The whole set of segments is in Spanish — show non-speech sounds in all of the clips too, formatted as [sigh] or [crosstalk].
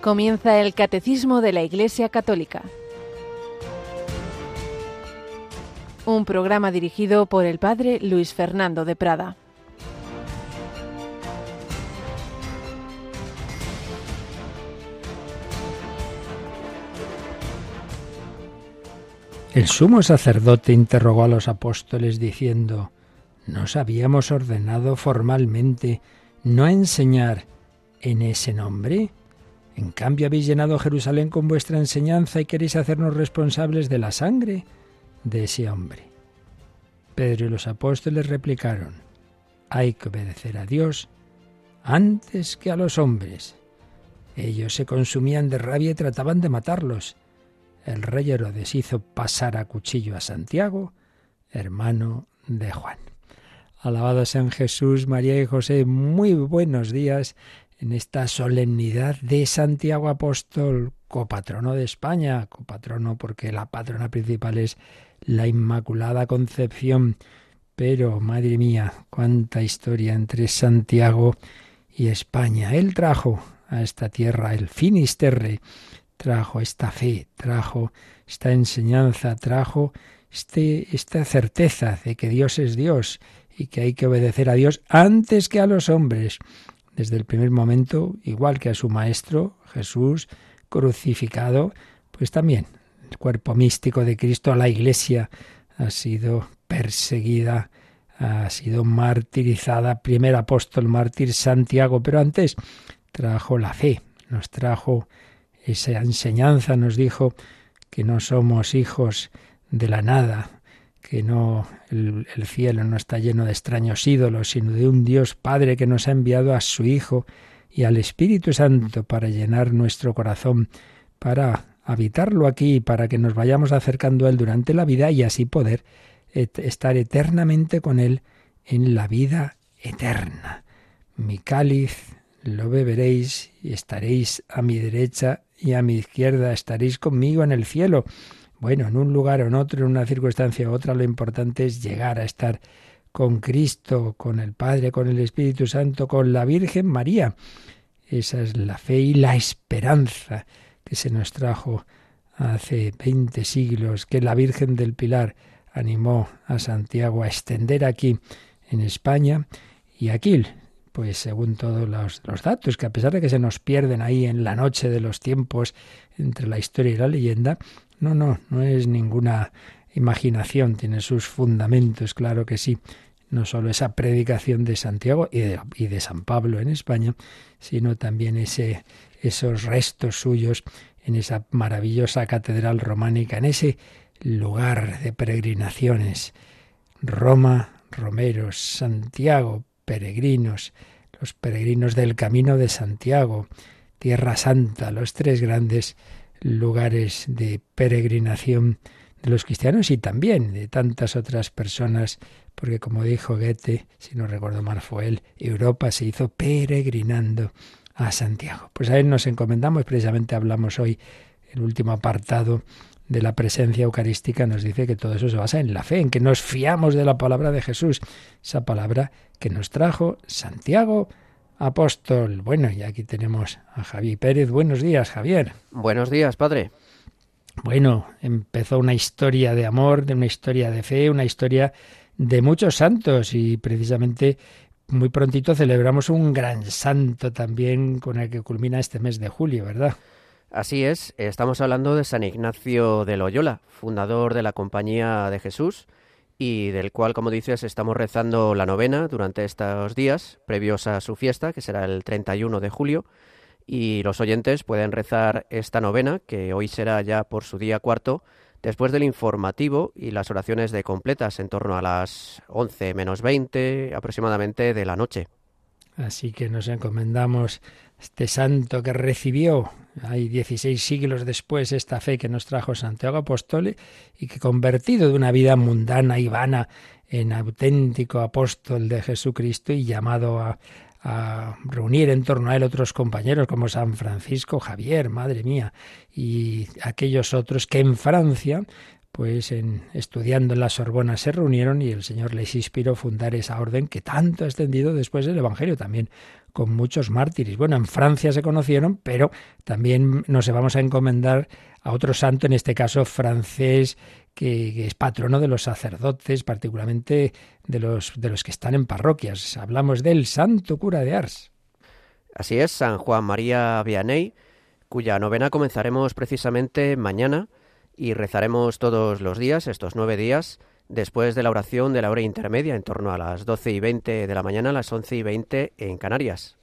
Comienza el Catecismo de la Iglesia Católica. Un programa dirigido por el Padre Luis Fernando de Prada. El sumo sacerdote interrogó a los apóstoles diciendo, ¿Nos habíamos ordenado formalmente no enseñar en ese nombre? En cambio habéis llenado Jerusalén con vuestra enseñanza y queréis hacernos responsables de la sangre de ese hombre. Pedro y los apóstoles replicaron, hay que obedecer a Dios antes que a los hombres. Ellos se consumían de rabia y trataban de matarlos. El rey Herodes hizo pasar a cuchillo a Santiago, hermano de Juan. Alabados sean Jesús, María y José. Muy buenos días en esta solemnidad de Santiago Apóstol, copatrono de España, copatrono porque la patrona principal es la Inmaculada Concepción. Pero, madre mía, cuánta historia entre Santiago y España. Él trajo a esta tierra el Finisterre, trajo esta fe, trajo esta enseñanza, trajo este, esta certeza de que Dios es Dios y que hay que obedecer a Dios antes que a los hombres. Desde el primer momento, igual que a su Maestro, Jesús, crucificado, pues también el cuerpo místico de Cristo, la Iglesia, ha sido perseguida, ha sido martirizada. Primer apóstol mártir Santiago, pero antes trajo la fe, nos trajo esa enseñanza, nos dijo que no somos hijos de la nada, que no el, el, cielo no está lleno de extraños ídolos, sino de un Dios Padre que nos ha enviado a su Hijo y al Espíritu Santo para llenar nuestro corazón, para habitarlo aquí, para que nos vayamos acercando a Él durante la vida y así poder estar eternamente con Él en la vida eterna. Mi cáliz lo beberéis y estaréis a mi derecha y a mi izquierda, estaréis conmigo en el cielo. Bueno, en un lugar o en otro, en una circunstancia u otra, lo importante es llegar a estar con Cristo, con el Padre, con el Espíritu Santo, con la Virgen María. Esa es la fe y la esperanza que se nos trajo hace veinte siglos, que la Virgen del Pilar animó a Santiago a extender aquí en España y aquí, pues según todos los, los, datos, que a pesar de que se nos pierden ahí en la noche de los tiempos entre la historia y la leyenda, no, no, no es ninguna imaginación, tiene sus fundamentos, claro que sí. No solo esa predicación de Santiago y de, San Pablo en España, sino también ese, esos restos suyos en esa maravillosa catedral románica, en ese lugar de peregrinaciones. Roma, romeros, Santiago, peregrinos, los peregrinos del camino de Santiago, Tierra Santa, los tres grandes lugares de peregrinación de los cristianos y también de tantas otras personas, porque como dijo Goethe, si no recuerdo mal fue él, Europa se hizo peregrinando a Santiago. Pues a él nos encomendamos, precisamente hablamos hoy, el último apartado de la presencia eucarística nos dice que todo eso se basa en la fe, en que nos fiamos de la palabra de Jesús, esa palabra que nos trajo Santiago apóstol. Bueno, y aquí tenemos a Javi Pérez. Buenos días, Javier. Buenos días, padre. Bueno, empezó una historia de amor, de una historia de fe, una historia de muchos santos y precisamente muy prontito celebramos un gran santo también con el que culmina este mes de julio, ¿verdad? Así es, estamos hablando de San Ignacio de Loyola, fundador de la Compañía de Jesús, y del cual, como dices, estamos rezando la novena durante estos días previos a su fiesta, que será el 31 de julio. Y los oyentes pueden rezar esta novena, que hoy será ya por su día cuarto, después del informativo y las oraciones de completas en torno a las 11 menos 20 aproximadamente de la noche. Así que nos encomendamos este santo que recibió, hay 16 siglos después, esta fe que nos trajo Santiago Apóstol y que convertido de una vida mundana y vana en auténtico apóstol de Jesucristo y llamado a, a reunir en torno a él otros compañeros como San Francisco Javier, madre mía, y aquellos otros que en Francia pues en, estudiando en la Sorbona se reunieron y el Señor les inspiró fundar esa orden que tanto ha extendido después del Evangelio también con muchos mártires. Bueno, en Francia se conocieron, pero también nos vamos a encomendar a otro santo, en este caso francés, que, es patrono de los sacerdotes, particularmente de los, de los que están en parroquias. Hablamos del santo cura de Ars. Así es, San Juan María Vianney, cuya novena comenzaremos precisamente mañana y rezaremos todos los días, estos nueve días, después de la oración de la hora intermedia, en torno a las doce y veinte de la mañana, a las once y veinte en Canarias.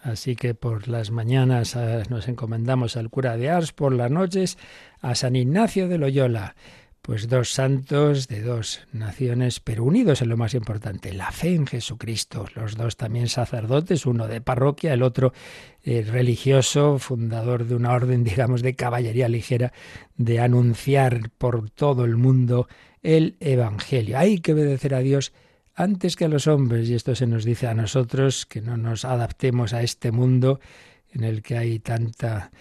Así que por las mañanas ah, nos encomendamos al cura de Ars, por las noches a San Ignacio de Loyola. Pues dos santos de dos naciones, pero unidos en lo más importante, la fe en Jesucristo. Los dos también sacerdotes, uno de parroquia, el otro eh, religioso, fundador de una orden, [laughs] digamos, de caballería ligera, de anunciar por todo el mundo el Evangelio. Hay que obedecer a Dios antes que a los hombres, y esto se nos dice a nosotros, que no nos adaptemos a este mundo en el que hay tanta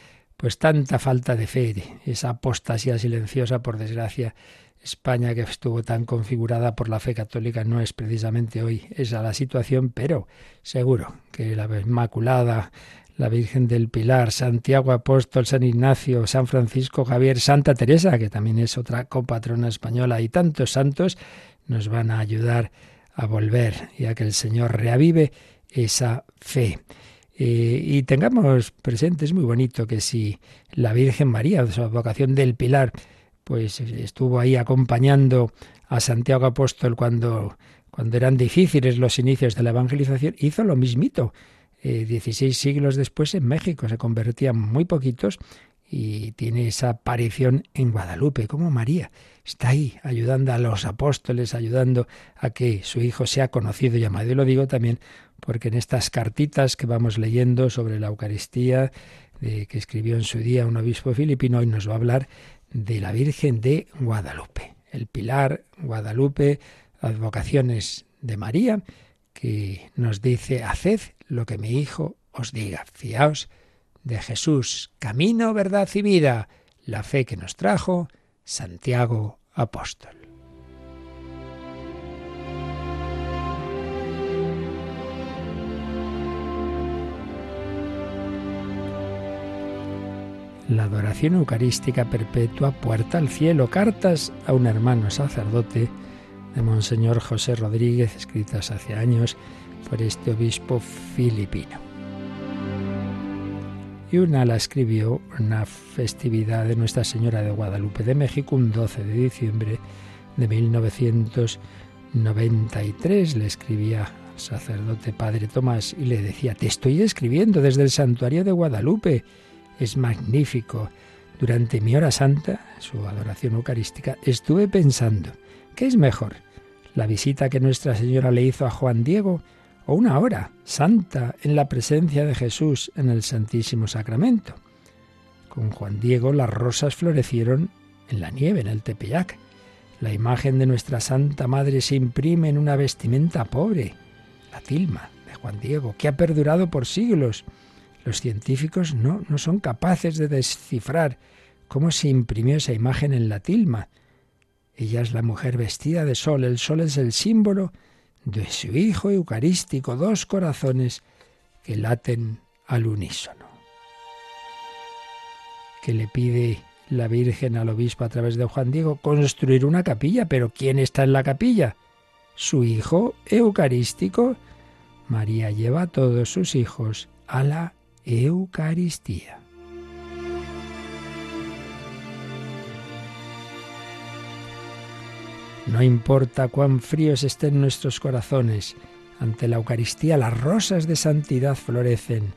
pues tanta falta de fe, esa apostasía silenciosa, por desgracia, España que estuvo tan configurada por la fe católica no es precisamente hoy esa la situación, pero seguro que la Inmaculada, la Virgen del Pilar, Santiago Apóstol, San Ignacio, San Francisco Javier, Santa Teresa, que también es otra copatrona española, y tantos santos nos van a ayudar a volver y a que el Señor reavive esa fe. Eh, y tengamos presente, es muy bonito que si la Virgen María, su vocación del Pilar, pues estuvo ahí acompañando a Santiago Apóstol cuando, cuando eran difíciles los inicios de la evangelización, hizo lo mismito. Eh, 16 siglos después en México se convertían muy poquitos y tiene esa aparición en Guadalupe, como María. Está ahí ayudando a los apóstoles, ayudando a que su hijo sea conocido y amado. Y lo digo también porque en estas cartitas que vamos leyendo sobre la Eucaristía, que escribió en su día un obispo filipino, hoy nos va a hablar de la Virgen de Guadalupe, el pilar Guadalupe, las vocaciones de María, que nos dice, haced lo que mi hijo os diga, fiaos de Jesús, camino, verdad y vida, la fe que nos trajo Santiago Apóstol. La adoración eucarística perpetua, puerta al cielo, cartas a un hermano sacerdote de Monseñor José Rodríguez, escritas hace años por este obispo filipino. Y una la escribió una festividad de Nuestra Señora de Guadalupe de México, un 12 de diciembre de 1993. Le escribía al sacerdote Padre Tomás y le decía, te estoy escribiendo desde el santuario de Guadalupe es magnífico. Durante mi hora santa, su adoración eucarística, estuve pensando, ¿qué es mejor? ¿La visita que Nuestra Señora le hizo a Juan Diego o una hora santa en la presencia de Jesús en el Santísimo Sacramento? Con Juan Diego las rosas florecieron en la nieve, en el Tepeyac. La imagen de nuestra Santa Madre se imprime en una vestimenta pobre, la tilma de Juan Diego, que ha perdurado por siglos los científicos no, no son capaces de descifrar cómo se imprimió esa imagen en la tilma. Ella es la mujer vestida de sol, el sol es el símbolo de su Hijo Eucarístico, dos corazones que laten al unísono. Que le pide la Virgen al obispo a través de Juan Diego construir una capilla, pero ¿quién está en la capilla? Su Hijo Eucarístico. María lleva a todos sus hijos a la Eucaristía. No importa cuán fríos estén nuestros corazones, ante la Eucaristía las rosas de santidad florecen.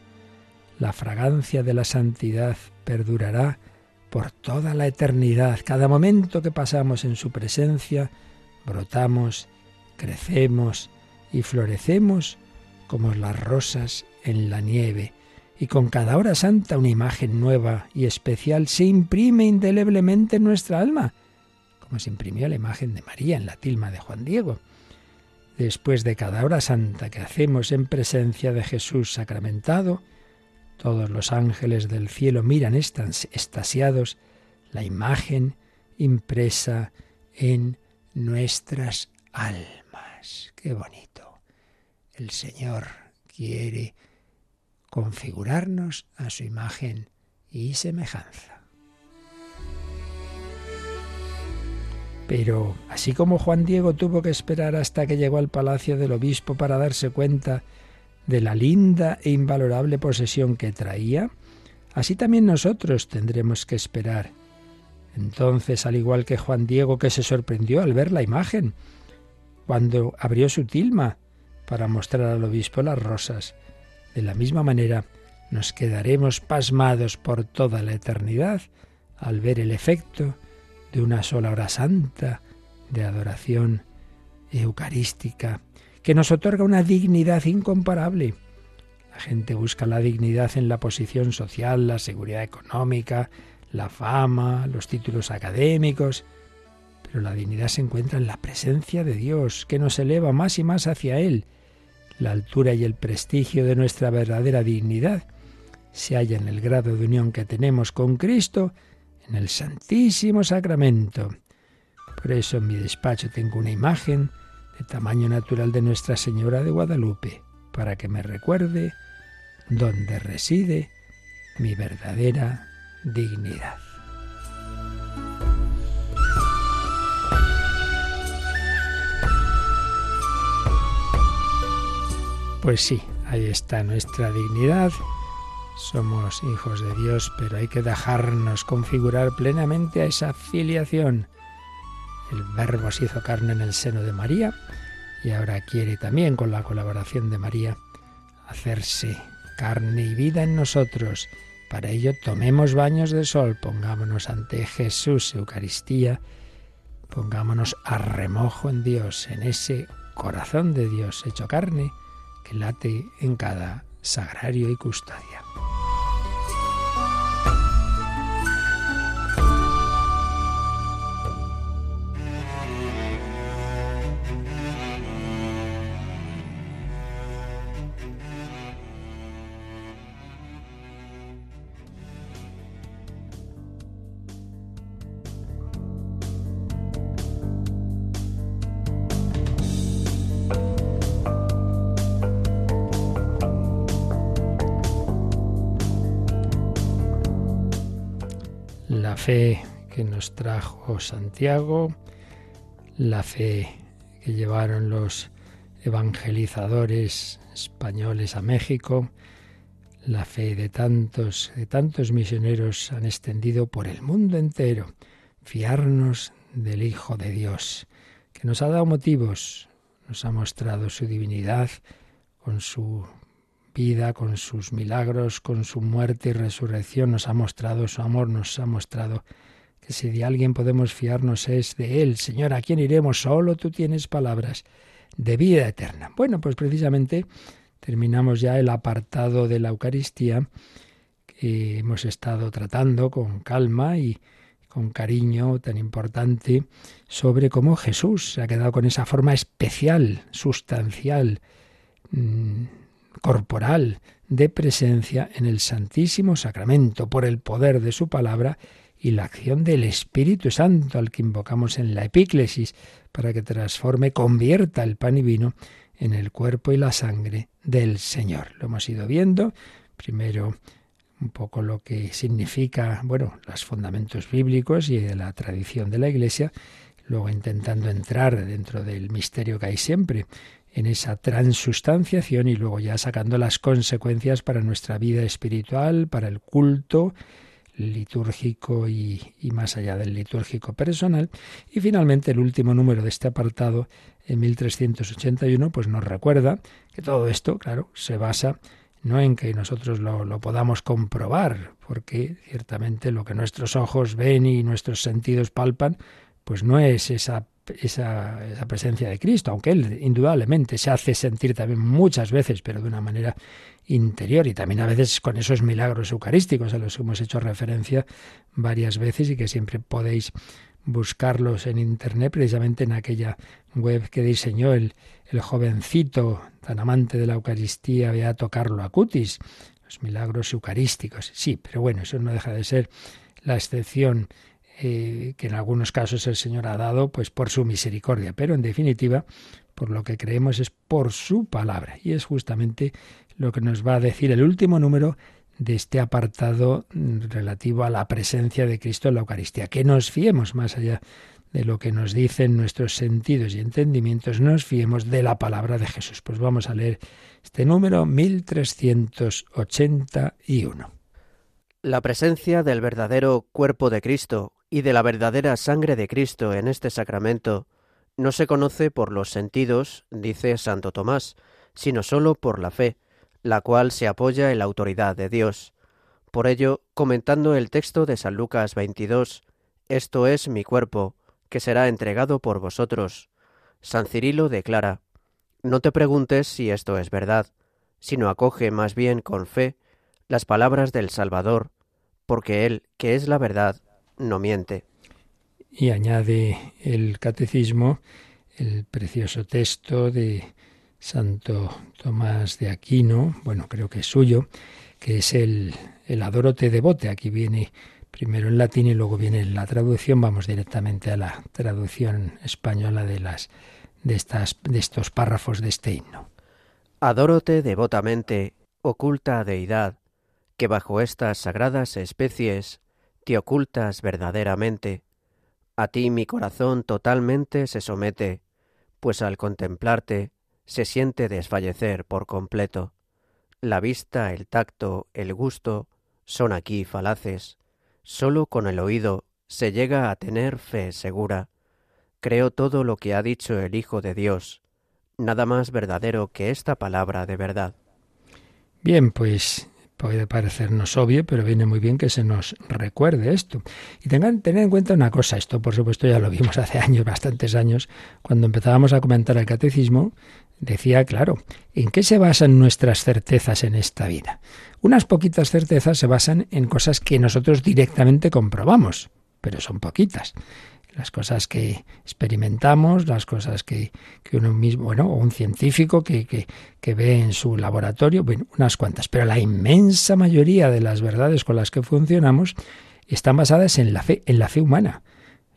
La fragancia de la santidad perdurará por toda la eternidad. Cada momento que pasamos en su presencia, brotamos, crecemos y florecemos como las rosas en la nieve y con cada hora santa una imagen nueva y especial se imprime indeleblemente en nuestra alma, como se imprimió la imagen de María en la tilma de Juan Diego. Después de cada hora santa que hacemos en presencia de Jesús sacramentado, todos los ángeles del cielo miran estasiados la imagen impresa en nuestras almas. Qué bonito. El Señor quiere configurarnos a su imagen y semejanza. Pero así como Juan Diego tuvo que esperar hasta que llegó al palacio del obispo para darse cuenta de la linda e invalorable posesión que traía, así también nosotros tendremos que esperar. Entonces, al igual que Juan Diego, que se sorprendió al ver la imagen, cuando abrió su tilma para mostrar al obispo las rosas, de la misma manera nos quedaremos pasmados por toda la eternidad al ver el efecto de una sola hora santa de adoración eucarística que nos otorga una dignidad incomparable. La gente busca la dignidad en la posición social, la seguridad económica, la fama, los títulos académicos, pero la dignidad se encuentra en la presencia de Dios, que nos eleva más y más hacia Él. La altura y el prestigio de nuestra verdadera dignidad se halla en el grado de unión que tenemos con Cristo en el Santísimo Sacramento. Por eso en mi despacho tengo una imagen de tamaño natural de Nuestra Señora de Guadalupe, para que me recuerde dónde reside mi verdadera dignidad. Pues sí, ahí está nuestra dignidad. Somos hijos de Dios, pero hay que dejarnos configurar plenamente a esa filiación el Verbo se hizo carne en el seno de María y ahora quiere también, con la colaboración de María, hacerse carne y vida en nosotros. Para ello tomemos baños de sol, pongámonos ante Jesús, Eucaristía, pongámonos a remojo en Dios, en ese corazón de Dios hecho carne que late en cada sagrario y custodia. Fe que nos trajo Santiago, la fe que llevaron los evangelizadores españoles a México, la fe de tantos, de tantos misioneros han extendido por el mundo entero. Fiarnos del Hijo de Dios, que nos ha dado motivos, nos ha mostrado su divinidad con su vida, con sus milagros, con su muerte y resurrección, nos ha mostrado su amor, nos ha mostrado que si de alguien podemos fiarnos es de Él. Señor, ¿a quién iremos? Solo tú tienes palabras de vida eterna. Bueno, pues precisamente terminamos ya el apartado de la Eucaristía que hemos estado tratando con calma y con cariño tan importante sobre cómo Jesús se ha quedado con esa forma especial, sustancial, mm, corporal de presencia en el Santísimo Sacramento por el poder de su palabra y la acción del Espíritu Santo al que invocamos en la epíclesis para que transforme, convierta el pan y vino en el cuerpo y la sangre del Señor. Lo hemos ido viendo, primero un poco lo que significa, bueno, los fundamentos bíblicos y de la tradición de la Iglesia, luego intentando entrar dentro del misterio que hay siempre en esa transustanciación y luego ya sacando las consecuencias para nuestra vida espiritual, para el culto litúrgico y, más allá del litúrgico personal. Y finalmente el último número de este apartado, en 1381, pues nos recuerda que todo esto, claro, se basa no en que nosotros lo, lo, podamos comprobar, porque ciertamente lo que nuestros ojos ven y nuestros sentidos palpan, pues no es esa esa, presencia de Cristo, aunque Él indudablemente se hace sentir también muchas veces, pero de una manera interior y también a veces con esos milagros eucarísticos a los que hemos hecho referencia varias veces y que siempre podéis buscarlos en internet, precisamente en aquella web que diseñó el, el jovencito tan amante de la Eucaristía, Beato Carlo Acutis, los milagros eucarísticos. Sí, pero bueno, eso no deja de ser la excepción eh, que en algunos casos el Señor ha dado pues por su misericordia, pero en definitiva por lo que creemos es por su palabra y es justamente lo que nos va a decir el último número de este apartado relativo a la presencia de Cristo en la Eucaristía, que nos fiemos más allá de lo que nos dicen nuestros sentidos y entendimientos, nos fiemos de la palabra de Jesús. Pues vamos a leer este número 1381. La presencia del verdadero cuerpo de Cristo y de la verdadera sangre de Cristo en este sacramento no se conoce por los sentidos, dice Santo Tomás, sino sólo por la fe, la cual se apoya en la autoridad de Dios. Por ello, comentando el texto de San Lucas 22, Esto es mi cuerpo, que será entregado por vosotros, San Cirilo declara, No te preguntes si esto es verdad, sino acoge más bien con fe las palabras del Salvador, porque Él, que es la verdad, no miente. Y añade el catecismo el precioso texto de Santo Tomás de Aquino, bueno, creo que es suyo, que es el, el Adorote Devote. Aquí viene primero en latín y luego viene la traducción. Vamos directamente a la traducción española de las de estas de estos párrafos de este himno. Adórote devotamente, oculta deidad, que bajo estas sagradas especies te ocultas verdaderamente. A ti mi corazón totalmente se somete, pues al contemplarte se siente desfallecer por completo. La vista, el tacto, el gusto son aquí falaces. Solo con el oído se llega a tener fe segura. Creo todo lo que ha dicho el Hijo de Dios, nada más verdadero que esta palabra de verdad. Bien, pues puede parecernos obvio, pero viene muy bien que se nos recuerde esto. Y tengan, tener en cuenta una cosa, esto por supuesto ya lo vimos [laughs] hace años, bastantes años, cuando empezábamos a comentar el catecismo, decía, claro, ¿en qué se basan nuestras certezas en esta vida? Unas poquitas certezas se basan en cosas que nosotros directamente comprobamos, pero son poquitas las cosas que experimentamos, las cosas que, uno mismo, bueno, o un científico que, que, que, ve en su laboratorio, bueno, unas cuantas, pero la inmensa mayoría de las verdades con las que funcionamos están basadas en la fe, en la fe humana.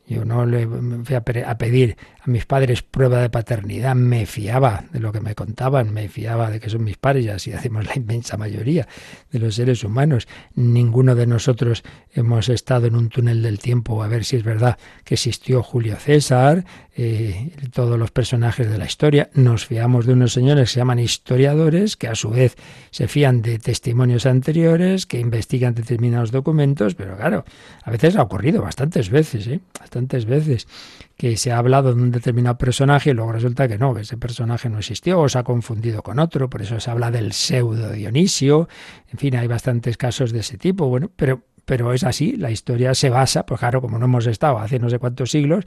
Yo no le fui a, pedir a mis padres prueba de paternidad, me fiaba de lo que me contaban, me fiaba de que son mis padres, y así hacemos la inmensa mayoría de los seres humanos. Ninguno de nosotros hemos estado en un túnel del tiempo a ver si es verdad que existió Julio César, eh, todos los personajes de la historia. Nos fiamos de unos señores que se llaman historiadores, que a su vez se fían de testimonios anteriores, que investigan determinados documentos, pero claro, a veces ha ocurrido bastantes veces, ¿eh? Veces, que se ha hablado de un determinado personaje y luego resulta que no, que ese personaje no existió o se ha confundido con otro, por eso se habla del pseudo Dionisio, en fin, hay bastantes casos de ese tipo, bueno, pero pero es así, la historia se basa, pues claro, como no hemos estado hace no sé cuántos siglos,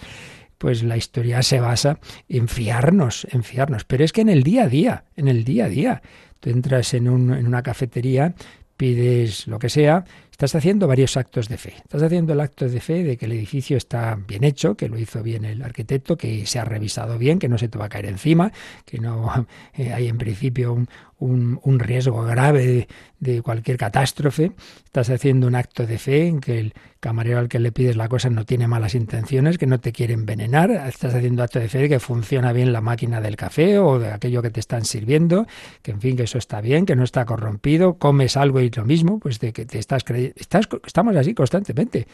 pues la historia se basa en fiarnos, en fiarnos. Pero es que en el día a día, en el día a día, tú entras en, un, en una cafetería, pides lo que sea, Estás haciendo varios actos de fe. Estás haciendo el acto de fe de que el edificio está bien hecho, que lo hizo bien el arquitecto, que se ha revisado bien, que no se te va a caer encima, que no [laughs] eh, hay en principio un, un, riesgo grave de, cualquier catástrofe. Estás haciendo un acto de fe en que el camarero al que le pides la cosa no tiene malas intenciones, que no te quiere envenenar. Estás haciendo acto de fe de que funciona bien la máquina del café o de aquello que te están sirviendo, que en fin, que eso está bien, que no está corrompido. Comes algo y lo mismo, pues de que te estás creyendo. Estamos así constantemente.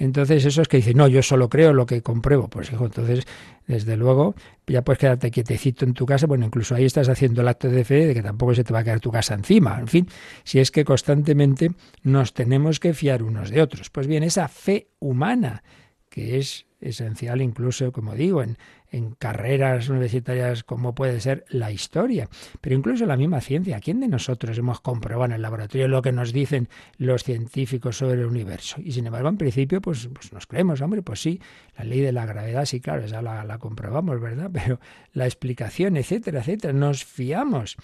Entonces, eso es que dice, no, yo solo creo lo que compruebo. Pues hijo, entonces, desde luego, ya puedes quedarte quietecito en tu casa. Bueno, incluso ahí estás haciendo el acto de fe de que tampoco se te va a caer tu casa encima. En fin, si es que constantemente nos tenemos que fiar unos de otros. Pues bien, esa fe humana, que es esencial incluso, como digo, en, en carreras universitarias como puede ser la historia, pero incluso la misma ciencia. ¿Quién de nosotros hemos comprobado en el laboratorio lo que nos dicen los científicos sobre el universo? Y sin embargo, en principio, pues, pues nos creemos, hombre, pues sí, la ley de la gravedad, sí, claro, esa la, la comprobamos, ¿verdad? [laughs] Pero la explicación, etcétera, etcétera, nos fiamos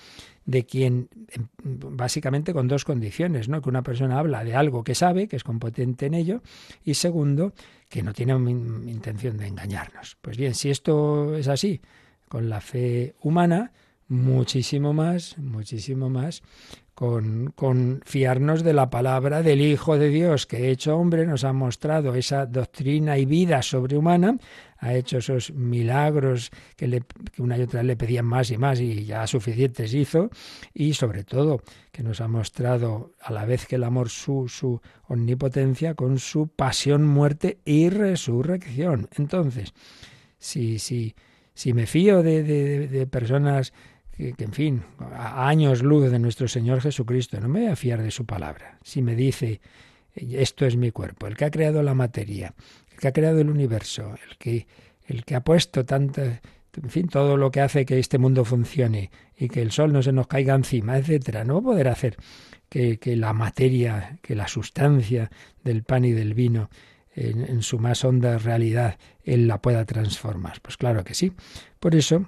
de quien, em, básicamente con dos condiciones, ¿no? Que una persona habla de algo que sabe, que es competente en ello, y segundo, que no tiene intención de engañarnos. Pues bien, si esto es así con la fe humana, muchísimo más, muchísimo más con, con, fiarnos de la palabra del Hijo de Dios, que hecho hombre nos ha mostrado esa doctrina y vida sobrehumana, ha hecho esos milagros que, una y otra vez le pedían más y más y ya suficientes hizo, y sobre todo que nos ha mostrado a la vez que el amor su, su omnipotencia con su pasión, muerte y resurrección. Entonces, si, si, si me fío de, de, de personas que, en fin, a años luz de nuestro Señor Jesucristo, no me voy a fiar de su palabra. Si me dice, esto es mi cuerpo, el que ha creado la materia, el que ha creado el universo, el que, el que ha puesto tanta, en fin, todo lo que hace que este mundo funcione y que el sol no se nos caiga encima, etcétera, no poder hacer que, que la materia, que la sustancia del pan y del vino en, su más honda realidad, Él la pueda transformar. Pues claro que sí. Por eso,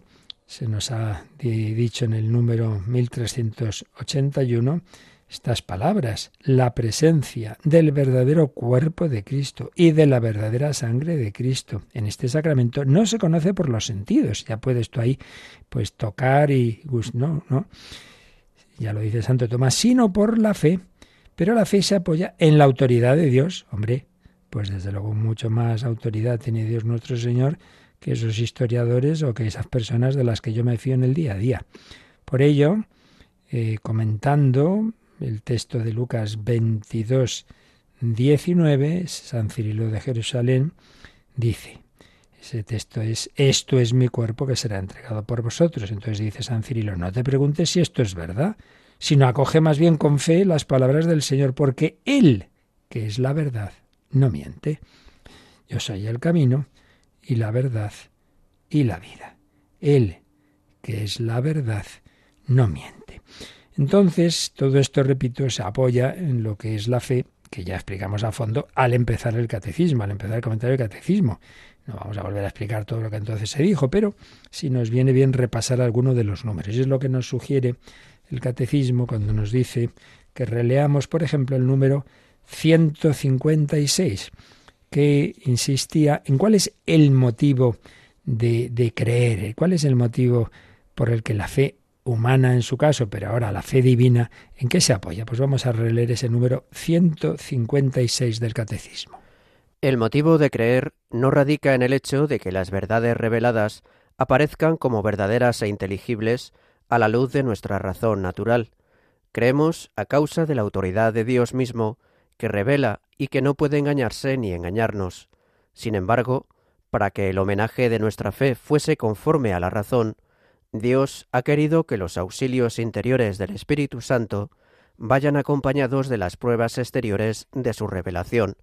se nos ha dicho en el número 1381 estas palabras, la presencia del verdadero cuerpo de Cristo y de la verdadera sangre de Cristo en este sacramento no se conoce por los sentidos. Ya puedes tú ahí pues tocar y no, no. Ya lo dice Santo Tomás, sino por la fe. Pero la fe se apoya en la autoridad de Dios. Hombre, pues desde luego mucho más autoridad tiene Dios nuestro Señor que esos historiadores o que esas personas de las que yo me fío en el día a día. Por ello, eh, comentando el texto de Lucas 22, 19, San Cirilo de Jerusalén dice, ese texto es, esto es mi cuerpo que será entregado por vosotros. Entonces dice San Cirilo, no te preguntes si esto es verdad, sino acoge más bien con fe las palabras del Señor, porque Él, que es la verdad, no miente. Yo soy el camino, y la verdad y la vida. Él, que es la verdad, no miente. Entonces, todo esto, repito, se apoya en lo que es la fe, que ya explicamos a fondo al empezar el catecismo, al empezar el comentario del catecismo. No vamos a volver a explicar todo lo que entonces se dijo, pero si nos viene bien repasar alguno de los números. Y es lo que nos sugiere el catecismo cuando nos dice que releamos, por ejemplo, el número 156 que insistía en cuál es el motivo de, de creer, cuál es el motivo por el que la fe humana en su caso, pero ahora la fe divina, ¿en qué se apoya? Pues vamos a releer ese número 156 del Catecismo. El motivo de creer no radica en el hecho de que las verdades reveladas aparezcan como verdaderas e inteligibles a la luz de nuestra razón natural. Creemos a causa de la autoridad de Dios mismo, que revela y que no puede engañarse ni engañarnos. Sin embargo, para que el homenaje de nuestra fe fuese conforme a la razón, Dios ha querido que los auxilios interiores del Espíritu Santo vayan acompañados de las pruebas exteriores de su revelación,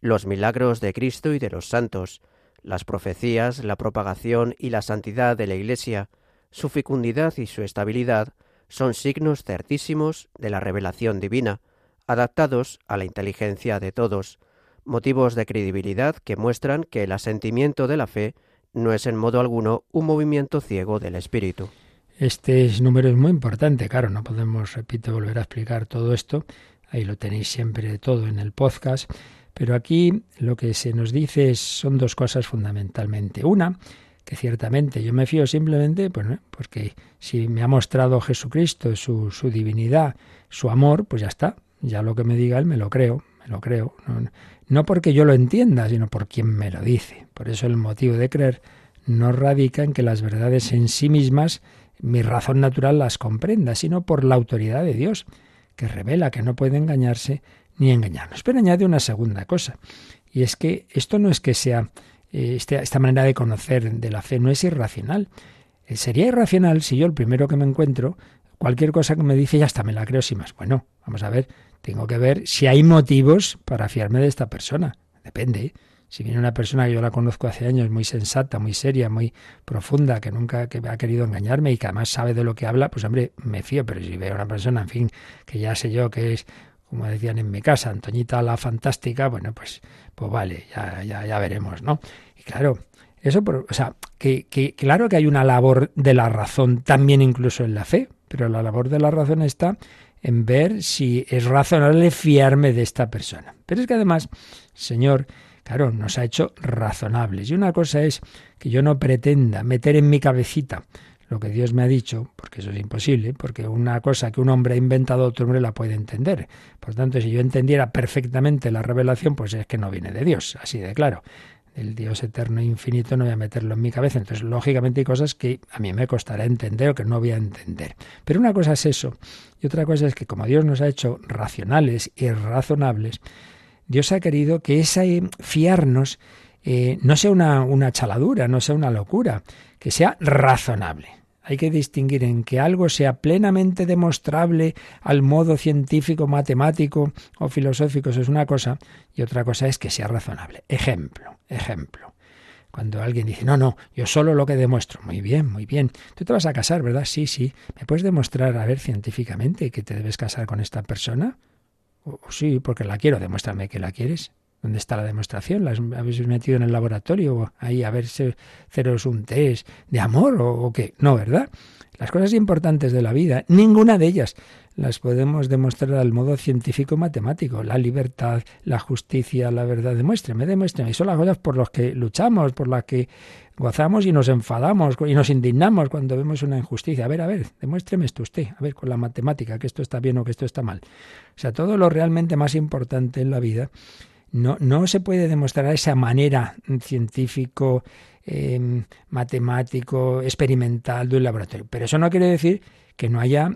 los milagros de Cristo y de los santos, las profecías, la propagación y la santidad de la Iglesia, su fecundidad y su estabilidad son signos certísimos de la revelación divina, adaptados a la inteligencia de todos, motivos de credibilidad que muestran que el asentimiento de la fe no es en modo alguno un movimiento ciego del espíritu. Este número es muy importante, claro, no podemos, repito, volver a explicar todo esto, ahí lo tenéis siempre todo en el podcast, pero aquí lo que se nos dice son dos cosas fundamentalmente. Una, que ciertamente yo me fío simplemente, pues, porque si me ha mostrado Jesucristo su, su divinidad, su amor, pues ya está, ya lo que me diga él me lo creo, me lo creo. No, porque yo lo entienda, sino por quien me lo dice. Por eso el motivo de creer no radica en que las verdades en sí mismas mi razón natural las comprenda, sino por la autoridad de Dios, que revela que no puede engañarse ni engañarnos. Pero añade una segunda cosa, y es que esto no es que sea, eh, este, esta manera de conocer de la fe no es irracional. Eh, sería irracional si yo el primero que me encuentro, cualquier cosa que me dice, ya hasta me la creo sin más. Bueno, vamos a ver, tengo que ver si hay motivos para fiarme de esta persona. Depende. Si viene una persona que yo la conozco hace años, muy sensata, muy seria, muy profunda, que nunca que ha querido engañarme y que además sabe de lo que habla, pues hombre, me fío. Pero si veo una persona, en fin, que ya sé yo que es, como decían en mi casa, Antoñita la fantástica, bueno, pues, pues vale, ya, ya, ya veremos, ¿no? Y claro, eso, por, o sea, que, que claro que hay una labor de la razón también incluso en la fe, pero la labor de la razón está en ver si es razonable fiarme de esta persona. Pero es que además, Señor, claro, nos ha hecho razonables. Y una cosa es que yo no pretenda meter en mi cabecita lo que Dios me ha dicho, porque eso es imposible, porque una cosa que un hombre ha inventado otro hombre la puede entender. Por tanto, si yo entendiera perfectamente la revelación, pues es que no viene de Dios, así de claro. El Dios eterno e infinito no voy a meterlo en mi cabeza. Entonces, lógicamente hay cosas que a mí me costará entender o que no voy a entender. Pero una cosa es eso. Y otra cosa es que como Dios nos ha hecho racionales y razonables, Dios ha querido que ese fiarnos eh, no sea una, una chaladura, no sea una locura, que sea razonable. Hay que distinguir en que algo sea plenamente demostrable al modo científico, matemático o filosófico, eso es una cosa, y otra cosa es que sea razonable. Ejemplo, ejemplo. Cuando alguien dice, no, no, yo solo lo que demuestro. Muy bien, muy bien. Tú te vas a casar, ¿verdad? Sí, sí. ¿Me puedes demostrar, a ver, científicamente que te debes casar con esta persona? sí, porque la quiero. Demuéstrame que la quieres. ¿Dónde está la demostración? ¿La habéis metido en el laboratorio? Ahí a ver ceros un test de amor o qué. No, ¿verdad? Las cosas importantes de la vida, ninguna de ellas las podemos demostrar al modo científico matemático. La libertad, la justicia, la verdad. Demuéstreme, demuéstreme. Y son las cosas por las que luchamos, por las que gozamos y nos enfadamos y nos indignamos cuando vemos una injusticia. A ver, a ver, demuéstreme esto usted. A ver, con la matemática, que esto está bien o que esto está mal. O sea, todo lo realmente más importante en la vida no, no se puede demostrar de esa manera científico, em, matemático, experimental de un laboratorio. Pero eso no quiere decir que no haya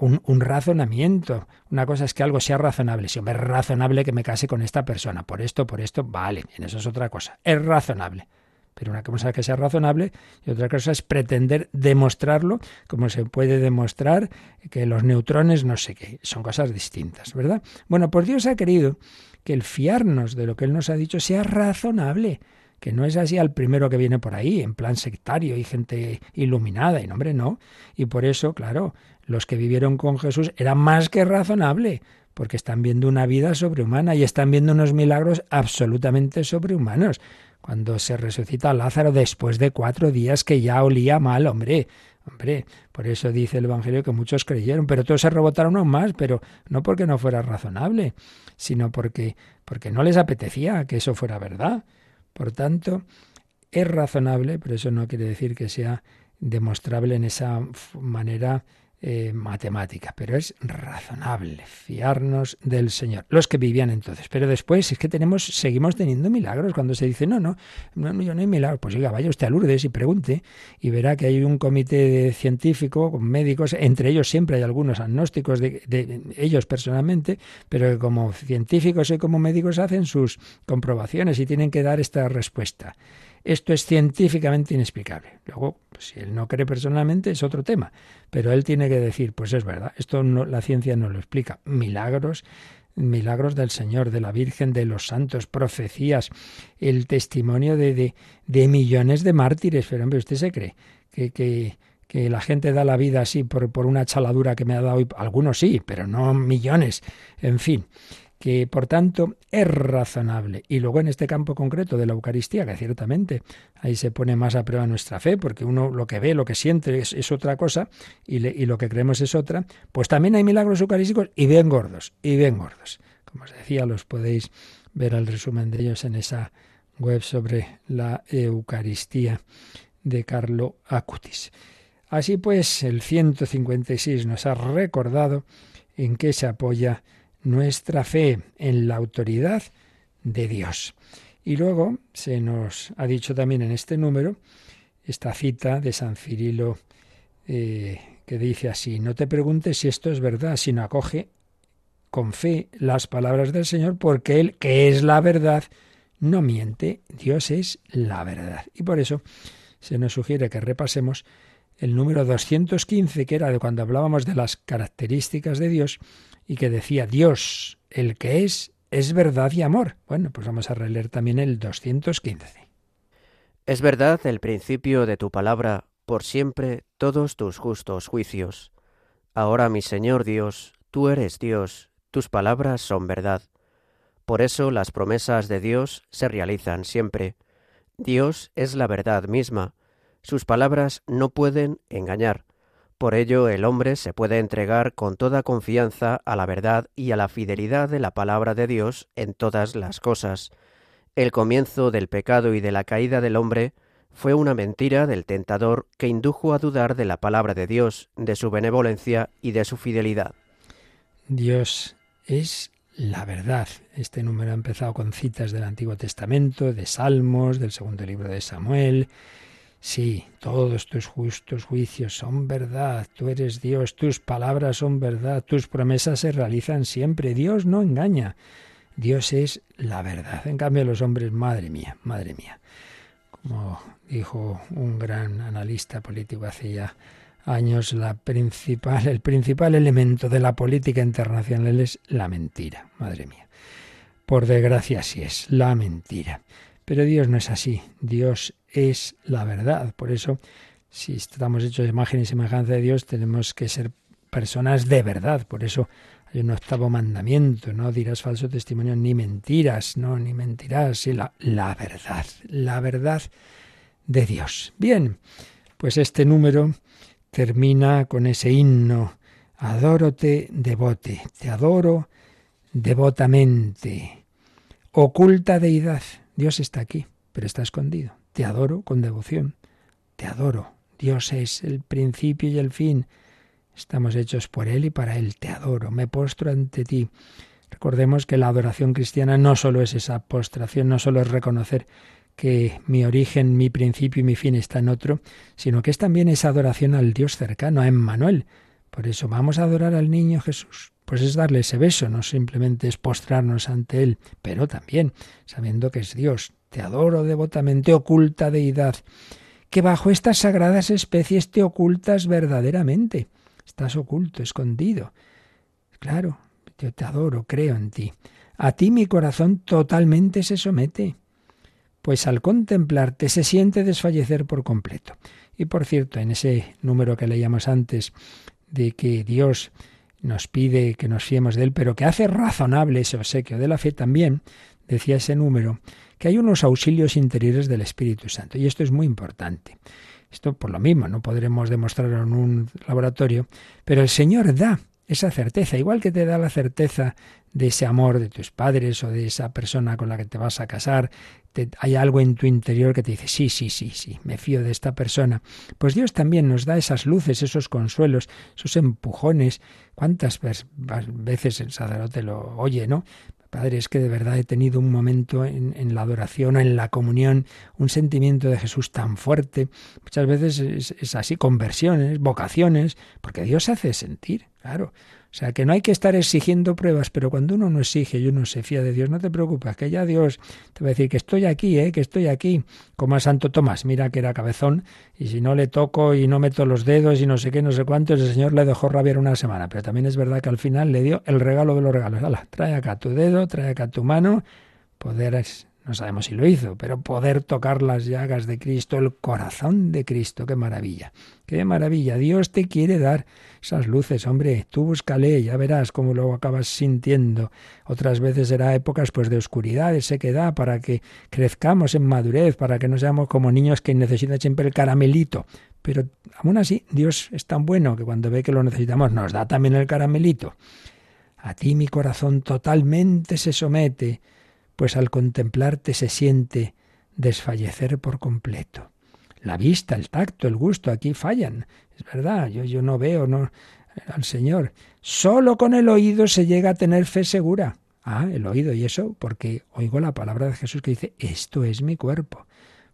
un, razonamiento. Una cosa es que algo sea razonable. Si es razonable que me case con esta persona, por esto, por esto, vale, en eso es otra cosa. Es razonable. Pero una cosa es que sea razonable y otra cosa es pretender demostrarlo como se puede demostrar que los neutrones no sé qué. Son cosas distintas, ¿verdad? Bueno, pues Dios ha querido que el fiarnos de lo que Él nos ha dicho sea razonable, que no es así al primero que viene por ahí, en plan sectario y gente iluminada, y no, hombre, no. Y por eso, claro, los que vivieron con Jesús era más que razonable, porque están viendo una vida sobrehumana y están viendo unos milagros absolutamente sobrehumanos. Cuando se resucita Lázaro después de cuatro días que ya olía mal, hombre, Hombre, por eso dice el Evangelio que muchos creyeron, pero todos se rebotaron aún más, pero no porque no fuera razonable, sino porque, porque no les apetecía que eso fuera verdad. Por tanto, es razonable, pero eso no quiere decir que sea demostrable en esa manera eh, matemática, pero es razonable fiarnos del Señor. Los que vivían entonces, pero después es que tenemos, seguimos teniendo milagros cuando se dice no, no, no, yo no hay milagros. Pues oiga, vaya usted a Lourdes y pregunte y verá que hay un comité científico con médicos, entre ellos siempre hay algunos agnósticos de, de ellos personalmente, pero que como científicos y como médicos hacen sus comprobaciones y tienen que dar esta respuesta. Esto es científicamente inexplicable. Luego, pues, si él no cree personalmente, es otro tema. Pero él tiene que decir, pues es verdad, esto no, la ciencia no lo explica. Milagros, milagros del Señor, de la Virgen, de los santos, profecías, el testimonio de, de, millones de mártires. Pero hombre, ¿usted se cree que, que, que la gente da la vida así por, por una chaladura que me ha dado hoy? Algunos sí, pero no millones. En fin que por tanto es razonable. Y luego en este campo concreto de la Eucaristía, que ciertamente ahí se pone más a prueba nuestra fe, porque uno lo que ve, lo que siente es, otra cosa y, y, lo que creemos es otra, pues también hay milagros eucarísticos y bien gordos, y bien gordos. Como os decía, los podéis ver el resumen de ellos en esa web sobre la Eucaristía de Carlo Acutis. Así pues, el 156 nos ha recordado en qué se apoya nuestra fe en la autoridad de Dios. Y luego se nos ha dicho también en este número esta cita de San Cirilo eh, que dice así, no te preguntes si esto es verdad, sino acoge con fe las palabras del Señor, porque Él, que es la verdad, no miente, Dios es la verdad. Y por eso se nos sugiere que repasemos el número 215, que era de cuando hablábamos de las características de Dios, y que decía Dios, el que es, es verdad y amor. Bueno, pues vamos a releer también el 215. Es verdad el principio de tu palabra, por siempre todos tus justos juicios. Ahora, mi Señor Dios, tú eres Dios, tus palabras son verdad. Por eso las promesas de Dios se realizan siempre. Dios es la verdad misma. Sus palabras no pueden engañar. Por ello el hombre se puede entregar con toda confianza a la verdad y a la fidelidad de la palabra de Dios en todas las cosas. El comienzo del pecado y de la caída del hombre fue una mentira del tentador que indujo a dudar de la palabra de Dios, de su benevolencia y de su fidelidad. Dios es la verdad. Este número ha empezado con citas del Antiguo Testamento, de Salmos, del segundo libro de Samuel. Sí, todos tus justos juicios son verdad. Tú eres Dios, tus palabras son verdad, tus promesas se realizan siempre. Dios no engaña. Dios es la verdad. En cambio, los hombres, madre mía, madre mía. Como dijo un gran analista político hace ya años, la principal, el principal elemento de la política internacional es la mentira, madre mía. Por desgracia sí es, la mentira. Pero Dios no es así, Dios es la verdad. Por eso, si estamos hechos de imagen y semejanza de Dios, tenemos que ser personas de verdad. Por eso hay un octavo mandamiento, no dirás falso testimonio ni mentiras, no, ni mentirás, sí, la, la verdad, la verdad de Dios. Bien, pues este número termina con ese himno, adórote devote, te adoro devotamente. Oculta deidad, Dios está aquí, pero está escondido. Te adoro con devoción, te adoro. Dios es el principio y el fin. Estamos hechos por Él y para Él. Te adoro, me postro ante ti. Recordemos que la adoración cristiana no solo es esa postración, no solo es reconocer que mi origen, mi principio y mi fin está en otro, sino que es también esa adoración al Dios cercano, a Emmanuel. Por eso vamos a adorar al niño Jesús. Pues es darle ese beso, no simplemente es postrarnos ante Él, pero también sabiendo que es Dios. Te adoro devotamente, oculta deidad, que bajo estas sagradas especies te ocultas verdaderamente. Estás oculto, escondido. Claro, yo te adoro, creo en ti. A ti mi corazón totalmente se somete pues al contemplarte se siente desfallecer por completo. Y por cierto, en ese número que leíamos antes de que Dios nos pide que nos fiemos de Él, pero que hace razonable ese obsequio de la fe también, decía ese número, que hay unos auxilios interiores del Espíritu Santo. Y esto es muy importante. Esto por lo mismo, no podremos demostrarlo en un laboratorio, pero el Señor da esa certeza, igual que te da la certeza de ese amor de tus padres o de esa persona con la que te vas a casar, hay algo en tu interior que te dice, sí, sí, sí, sí, me fío de esta persona. Pues Dios también nos da esas luces, esos consuelos, esos empujones. ¿Cuántas veces el sacerdote lo oye, no? Padre, es que de verdad he tenido un momento en, la adoración, en la comunión, un sentimiento de Jesús tan fuerte. Muchas veces es, es así, conversiones, vocaciones, porque Dios hace sentir, claro. O sea, que no hay que estar exigiendo pruebas, pero cuando uno no exige y uno se fía de Dios, no te preocupes, que ya Dios te va a decir que estoy aquí, ¿eh? que estoy aquí, como a Santo Tomás, mira que era cabezón, y si no le toco y no meto los dedos y no sé qué, no sé cuántos, el Señor le dejó rabiar una semana, pero también es verdad que al final le dio el regalo de los regalos. Hala, trae acá tu dedo, trae acá tu mano, poder no sabemos si lo hizo, pero poder tocar las llagas de Cristo, el corazón de Cristo, qué maravilla, qué maravilla. Dios te quiere dar esas luces, hombre, tú búscale, ya verás cómo lo acabas sintiendo. Otras veces será épocas pues de oscuridad, de sequedad, para que crezcamos en madurez, para que no seamos como niños que necesitan siempre el caramelito. Pero aún así, Dios es tan bueno que cuando ve que lo necesitamos nos da también el caramelito. A ti mi corazón totalmente se somete pues al contemplarte se siente desfallecer por completo. La vista, el tacto, el gusto aquí fallan. Es verdad, yo, yo no veo no, al Señor. Solo con el oído se llega a tener fe segura. Ah, el oído y eso porque oigo la palabra de Jesús que dice, esto es mi cuerpo.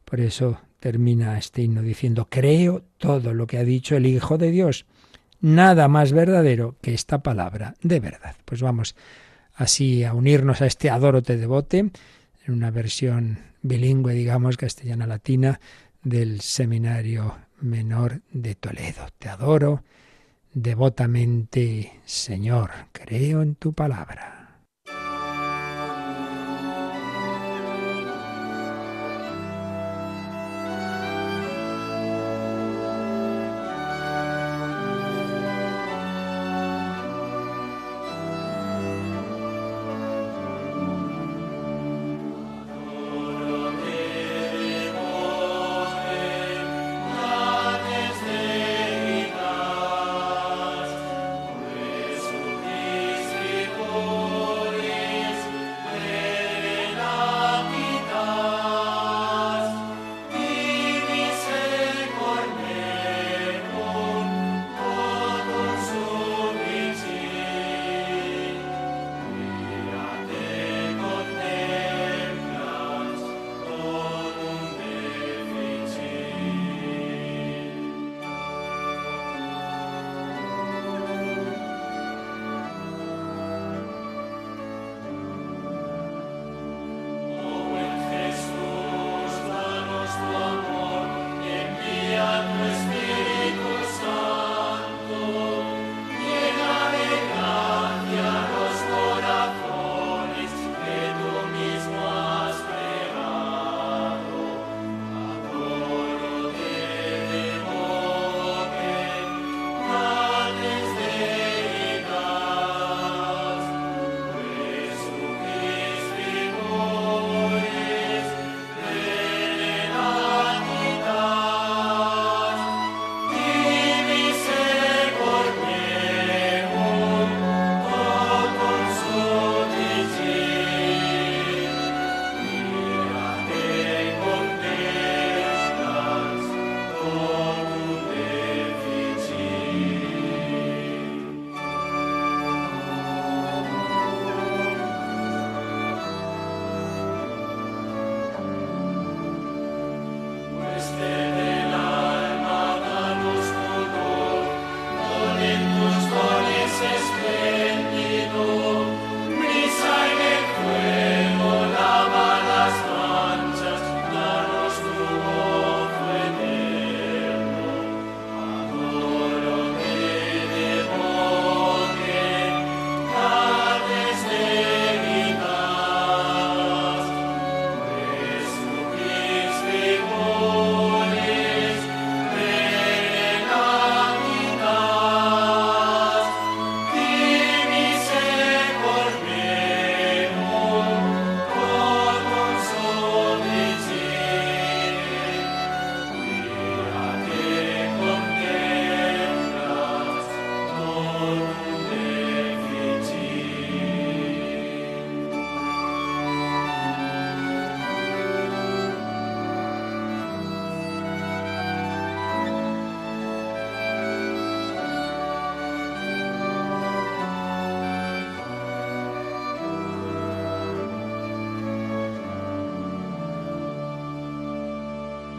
Por eso termina este himno diciendo, creo todo lo que ha dicho el Hijo de Dios. Nada más verdadero que esta palabra de verdad. Pues vamos así a unirnos a este Adorote Devote, en una versión bilingüe, digamos, castellana-latina, del Seminario Menor de Toledo. Te adoro devotamente, Señor, creo en tu palabra.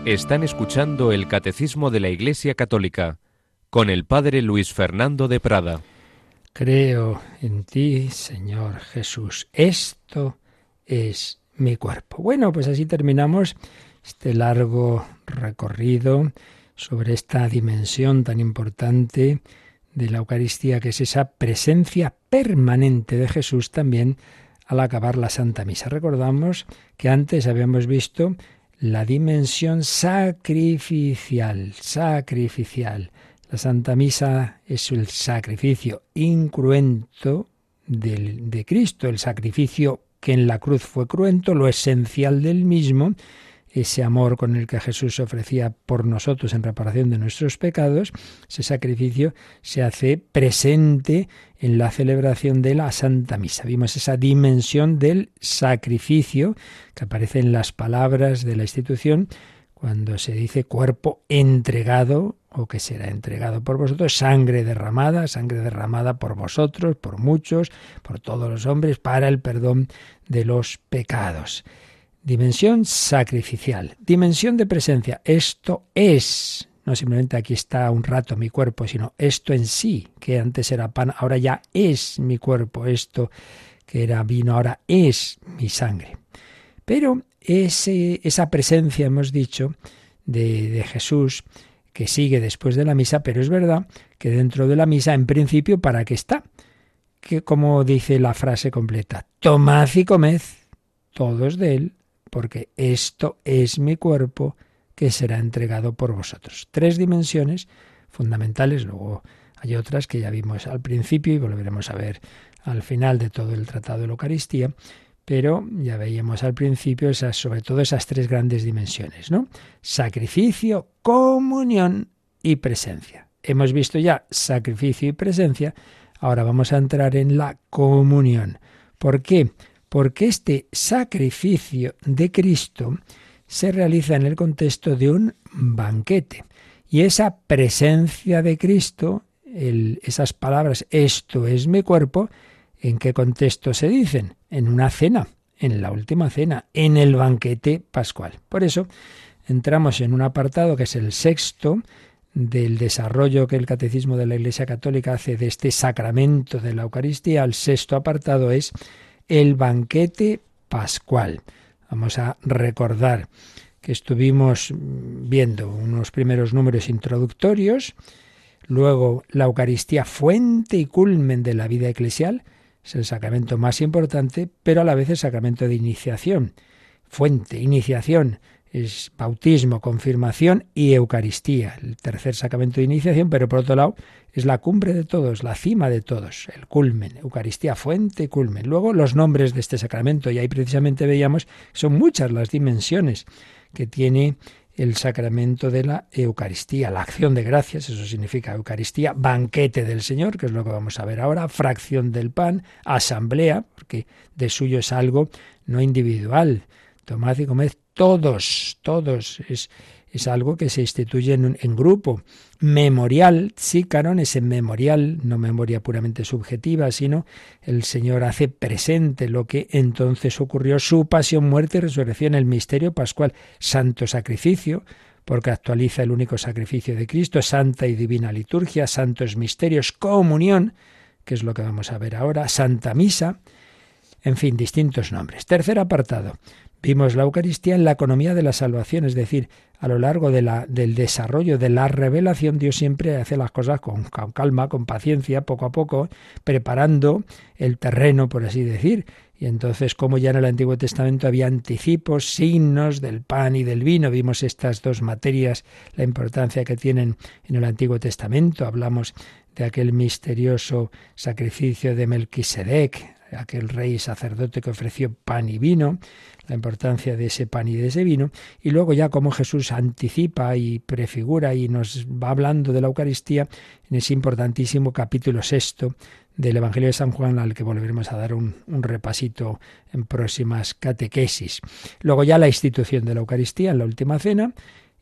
Están escuchando el Catecismo de la Iglesia Católica con el Padre Luis Fernando de Prada. Creo en ti, Señor Jesús. Esto es mi cuerpo. Bueno, pues así terminamos este largo recorrido sobre esta dimensión tan importante de la Eucaristía, que es esa presencia permanente de Jesús también al acabar la Santa Misa. Recordamos que antes habíamos visto la dimensión sacrificial, sacrificial. La Santa Misa es el sacrificio incruento de Cristo, el sacrificio que en la cruz fue cruento, lo esencial del mismo, ese amor con el que Jesús se ofrecía por nosotros en reparación de nuestros pecados, ese sacrificio se hace presente en la celebración de la Santa Misa. Vimos esa dimensión del sacrificio que aparece en las palabras de la institución cuando se dice cuerpo entregado o que será entregado por vosotros, sangre derramada, sangre derramada por vosotros, por muchos, por todos los hombres, para el perdón de los pecados. Dimensión sacrificial, dimensión de presencia. Esto es, no simplemente aquí está un rato mi cuerpo, sino esto en sí, que antes era pan, ahora ya es mi cuerpo, esto que era vino, ahora es mi sangre. Pero ese, esa presencia, hemos dicho, de, de Jesús, que sigue después de la misa, pero es verdad que dentro de la misa, en principio, ¿para qué está? Que como dice la frase completa, tomad y comed todos de él, porque esto es mi cuerpo que será entregado por vosotros. Tres dimensiones fundamentales, luego hay otras que ya vimos al principio y volveremos a ver al final de todo el Tratado de la Eucaristía, pero ya veíamos al principio esas, sobre todo esas tres grandes dimensiones, ¿no? Sacrificio, comunión y presencia. Hemos visto ya sacrificio y presencia, ahora vamos a entrar en la comunión. ¿Por qué? Porque este sacrificio de Cristo se realiza en el contexto de un banquete. Y esa presencia de Cristo, esas palabras, esto es mi cuerpo, ¿en qué contexto se dicen? En una cena, en la última cena, en el banquete pascual. Por eso entramos en un apartado que es el sexto del desarrollo que el Catecismo de la Iglesia Católica hace de este sacramento de la Eucaristía. El sexto apartado es el banquete pascual. Vamos a recordar que estuvimos viendo unos primeros números introductorios, luego la Eucaristía fuente y culmen de la vida eclesial, es el sacramento más importante, pero a la vez el sacramento de iniciación. Fuente, iniciación, es bautismo, confirmación y Eucaristía, el tercer sacramento de iniciación, pero por otro lado es la cumbre de todos, la cima de todos, el culmen, Eucaristía, fuente, culmen. Luego los nombres de este sacramento, y ahí precisamente veíamos son muchas las dimensiones que tiene el sacramento de la Eucaristía, la acción de gracias, eso significa Eucaristía, banquete del Señor, que es lo que vamos a ver ahora, fracción del pan, asamblea, porque de suyo es algo no individual. Tomad y comed todos, todos. Es, es algo que se instituye en, en grupo. Memorial, sí, canon, es en memorial, no memoria puramente subjetiva, sino el Señor hace presente lo que entonces ocurrió, su pasión, muerte y resurrección, el misterio pascual, santo sacrificio, porque actualiza el único sacrificio de Cristo, santa y divina liturgia, santos misterios, comunión, que es lo que vamos a ver ahora, santa misa, en fin, distintos nombres. Tercer apartado, Vimos la Eucaristía en la economía de la salvación, es decir, a lo largo de la, del desarrollo de la revelación, Dios siempre hace las cosas con, con, calma, con paciencia, poco a poco, preparando el terreno, por así decir. Y entonces, como ya en el Antiguo Testamento había anticipos, signos del pan y del vino, vimos estas dos materias, la importancia que tienen en el Antiguo Testamento. Hablamos de aquel misterioso sacrificio de Melquisedec, aquel rey sacerdote que ofreció pan y vino, la importancia de ese pan y de ese vino, y luego ya como Jesús anticipa y prefigura y nos va hablando de la Eucaristía en ese importantísimo capítulo sexto del Evangelio de San Juan, al que volveremos a dar un, un, repasito en próximas catequesis. Luego ya la institución de la Eucaristía en la última cena,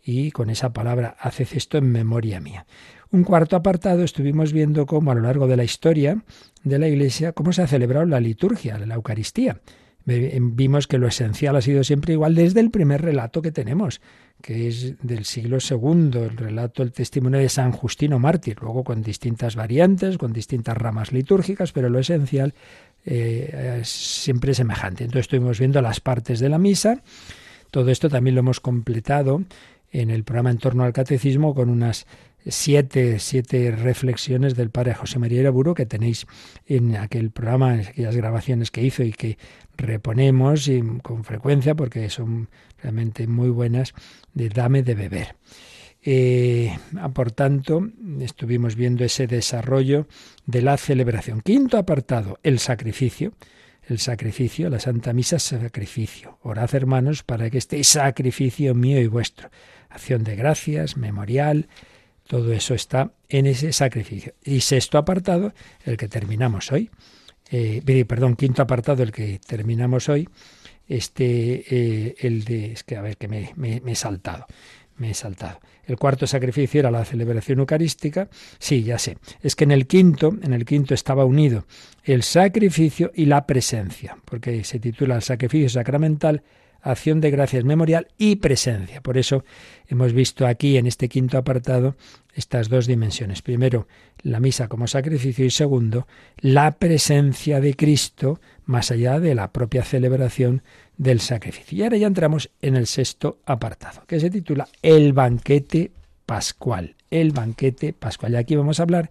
y con esa palabra, haced esto en memoria mía. Un cuarto apartado estuvimos viendo cómo a lo largo de la historia de la Iglesia, cómo se ha celebrado la liturgia, la Eucaristía. Vimos que lo esencial ha sido siempre igual desde el primer relato que tenemos, que es del siglo II, el relato, el testimonio de San Justino Mártir, luego con distintas variantes, con distintas ramas litúrgicas, pero lo esencial eh, es siempre semejante. Entonces estuvimos viendo las partes de la misa, todo esto también lo hemos completado en el programa en torno al catecismo con unas siete, siete reflexiones del padre José María Iraburo que tenéis en aquel programa, en aquellas grabaciones que hizo y que reponemos y con frecuencia porque son realmente muy buenas de dame de beber. Eh, por tanto, estuvimos viendo ese desarrollo de la celebración. Quinto apartado, el sacrificio. El sacrificio, la Santa Misa, sacrificio. Orad, hermanos, para que este sacrificio mío y vuestro, acción de gracias, memorial, todo eso está en ese sacrificio. Y sexto apartado, el que terminamos hoy, eh, perdón, quinto apartado, el que terminamos hoy, este, eh, el de, es que a ver que me, me, he saltado, me he saltado. El cuarto sacrificio era la celebración eucarística. Sí, ya sé. Es que en el quinto, en el quinto estaba unido el sacrificio y la presencia, porque se titula el sacrificio sacramental acción de gracias memorial y presencia. Por eso hemos visto aquí en este quinto apartado estas dos dimensiones. Primero, la misa como sacrificio y segundo, la presencia de Cristo más allá de la propia celebración del sacrificio. Y ahora ya entramos en el sexto apartado, que se titula El banquete pascual. El banquete pascual. Y aquí vamos a hablar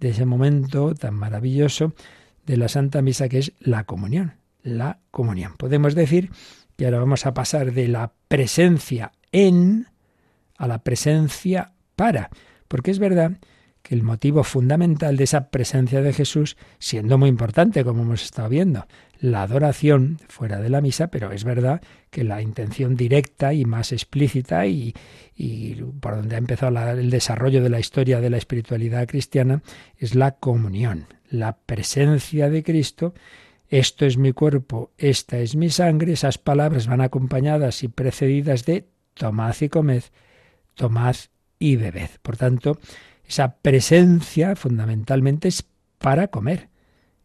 de ese momento tan maravilloso de la Santa Misa que es la comunión. La comunión. Podemos decir y ahora vamos a pasar de la presencia en a la presencia para. Porque es verdad que el motivo fundamental de esa presencia de Jesús, siendo muy importante, como hemos estado viendo, la adoración fuera de la misa, pero es verdad que la intención directa y más explícita y por donde ha empezado el desarrollo de la historia de la espiritualidad cristiana es la comunión, la presencia de Cristo esto es mi cuerpo, esta es mi sangre, esas palabras van acompañadas y precedidas de tomad y comed, tomad y bebed. Por tanto, esa presencia fundamentalmente es para comer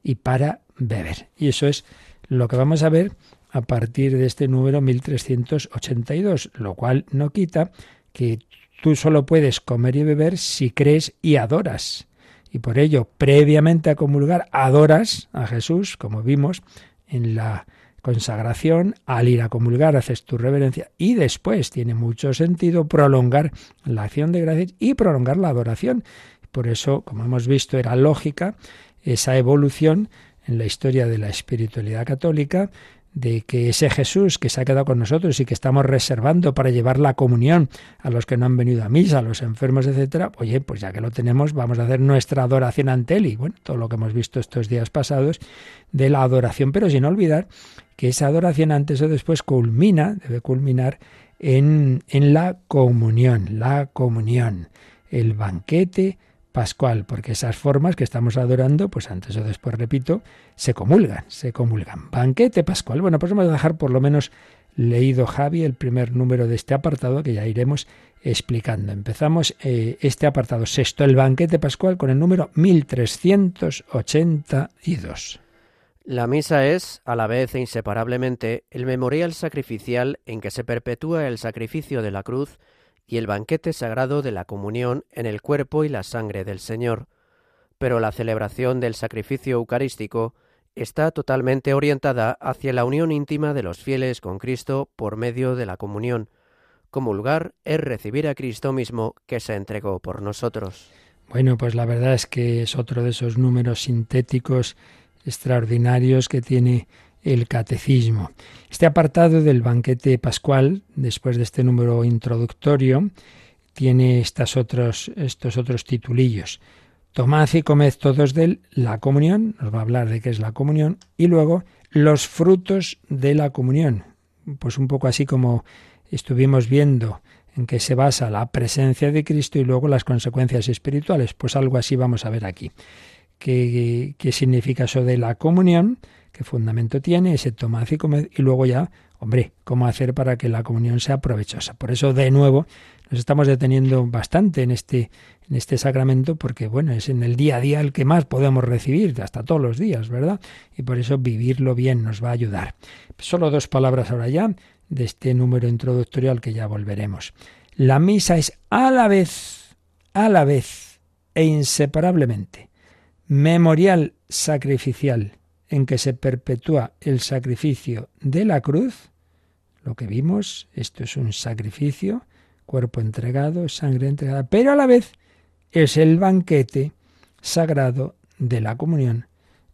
y para beber. Y eso es lo que vamos a ver a partir de este número 1382, lo cual no quita que tú solo puedes comer y beber si crees y adoras y por ello, previamente a comulgar, adoras a Jesús, como vimos en la consagración, al ir a comulgar haces tu reverencia y después tiene mucho sentido prolongar la acción de gracias y prolongar la adoración. Por eso, como hemos visto, era lógica esa evolución en la historia de la espiritualidad católica de que ese Jesús que se ha quedado con nosotros y que estamos reservando para llevar la comunión a los que no han venido a misa, a los enfermos, etcétera, oye, pues ya que lo tenemos, vamos a hacer nuestra adoración ante él y bueno, todo lo que hemos visto estos días pasados de la adoración, pero sin olvidar que esa adoración antes o después culmina, debe culminar en, en la comunión, la comunión, el banquete pascual, porque esas formas que estamos adorando, pues antes o después, repito, se comulgan, se comulgan. Banquete pascual. Bueno, pues vamos a dejar por lo menos leído Javi el primer número de este apartado que ya iremos explicando. Empezamos eh, este apartado sexto, el banquete pascual, con el número 1382. La misa es, a la vez e inseparablemente, el memorial sacrificial en que se perpetúa el sacrificio de la cruz y el banquete sagrado de la comunión en el cuerpo y la sangre del Señor. Pero la celebración del sacrificio eucarístico está totalmente orientada hacia la unión íntima de los fieles con Cristo por medio de la comunión. Comulgar es recibir a Cristo mismo que se entregó por nosotros. Bueno, pues la verdad es que es otro de esos números sintéticos extraordinarios que tiene el catecismo. Este apartado del banquete pascual, después de este número introductorio, tiene estas otros, estos otros titulillos. Tomad y comed todos de él la comunión, nos va a hablar de qué es la comunión, y luego los frutos de la comunión. Pues un poco así como estuvimos viendo en que se basa la presencia de Cristo y luego las consecuencias espirituales. Pues algo así vamos a ver aquí. ¿Qué, qué significa eso de la comunión? Qué fundamento tiene ese tomad y y luego ya, hombre, cómo hacer para que la comunión sea provechosa. Por eso, de nuevo, nos estamos deteniendo bastante en este, en este sacramento porque, bueno, es en el día a día el que más podemos recibir, hasta todos los días, ¿verdad? Y por eso vivirlo bien nos va a ayudar. Solo dos palabras ahora ya de este número introductorio al que ya volveremos. La misa es a la vez, a la vez e inseparablemente memorial sacrificial en que se perpetúa el sacrificio de la cruz, lo que vimos, esto es un sacrificio, cuerpo entregado, sangre entregada, pero a la vez es el banquete sagrado de la comunión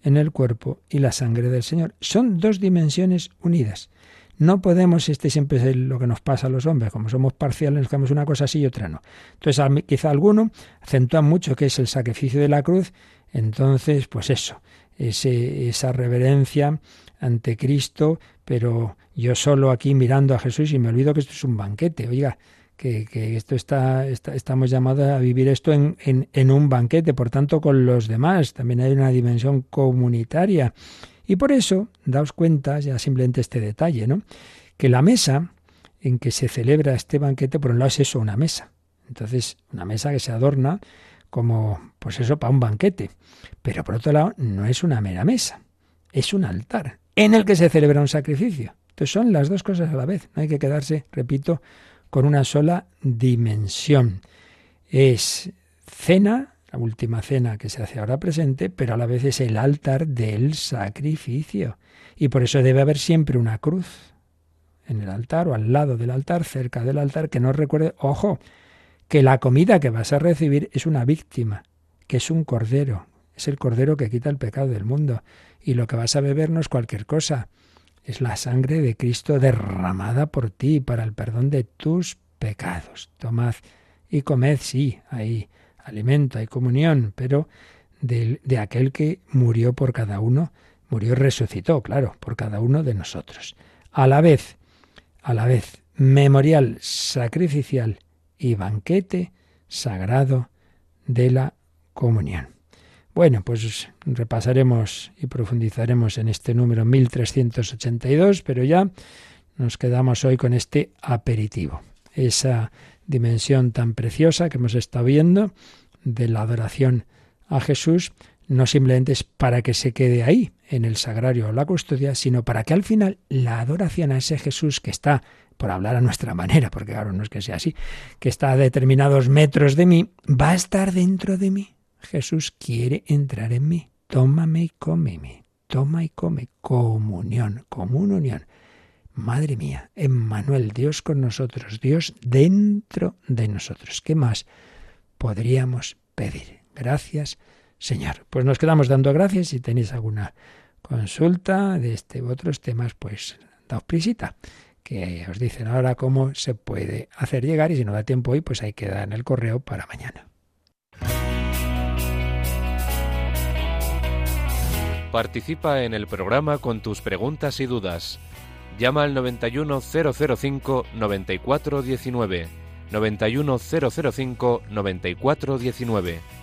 en el cuerpo y la sangre del Señor. Son dos dimensiones unidas. No podemos, este siempre es lo que nos pasa a los hombres, como somos parciales, nos quedamos una cosa así y otra no. Entonces, quizá alguno acentúa mucho que es el sacrificio de la cruz, entonces, pues eso, ese, esa reverencia ante Cristo, pero yo solo aquí mirando a Jesús y me olvido que esto es un banquete. Oiga, que, esto está, estamos llamados a vivir esto en, en, un banquete, por tanto, con los demás. También hay una dimensión comunitaria. Y por eso, daos cuenta, ya simplemente este detalle, ¿no? Que la mesa en que se celebra este banquete, por un lado es eso, una mesa. Entonces, una mesa que se adorna como, pues eso, para un banquete. Pero por otro lado, no es una mera mesa, es un altar en el que se celebra un sacrificio. Entonces son las dos cosas a la vez. No hay que quedarse, repito, con una sola dimensión. Es cena, la última cena que se hace ahora presente, pero a la vez es el altar del sacrificio. Y por eso debe haber siempre una cruz en el altar o al lado del altar, cerca del altar, que nos recuerde, ojo, que la comida que vas a recibir es una víctima, que es un cordero, es el cordero que quita el pecado del mundo. Y lo que vas a beber no es cualquier cosa, es la sangre de Cristo derramada por ti para el perdón de tus pecados. Tomad y comed, sí, hay alimento, hay comunión, pero de, aquel que murió por cada uno, murió y resucitó, claro, por cada uno de nosotros. A la vez, a la vez, memorial sacrificial y banquete sagrado de la comunión. Bueno, pues repasaremos y profundizaremos en este número 1382, pero ya nos quedamos hoy con este aperitivo, esa dimensión tan preciosa que hemos estado viendo de la adoración a Jesús, no simplemente es para que se quede ahí, en el sagrario o la custodia, sino para que al final la adoración a ese Jesús que está, por hablar a nuestra [laughs] manera, porque claro, no es que sea así, que está a determinados metros de mí, va a estar dentro de mí Jesús quiere entrar en mí. Tómame y cómeme. Toma y come. Comunión, comunión. Madre mía, Emmanuel, Dios con nosotros, Dios dentro de nosotros. ¿Qué más podríamos pedir? Gracias, Señor. Pues nos quedamos dando gracias. Si tenéis alguna consulta de este u otros temas, pues daos prisita, que os dicen ahora cómo se puede hacer llegar y si no da tiempo hoy, pues hay que dar en el correo para mañana. Participa en el programa con tus preguntas y dudas. Llama al 91005 9419.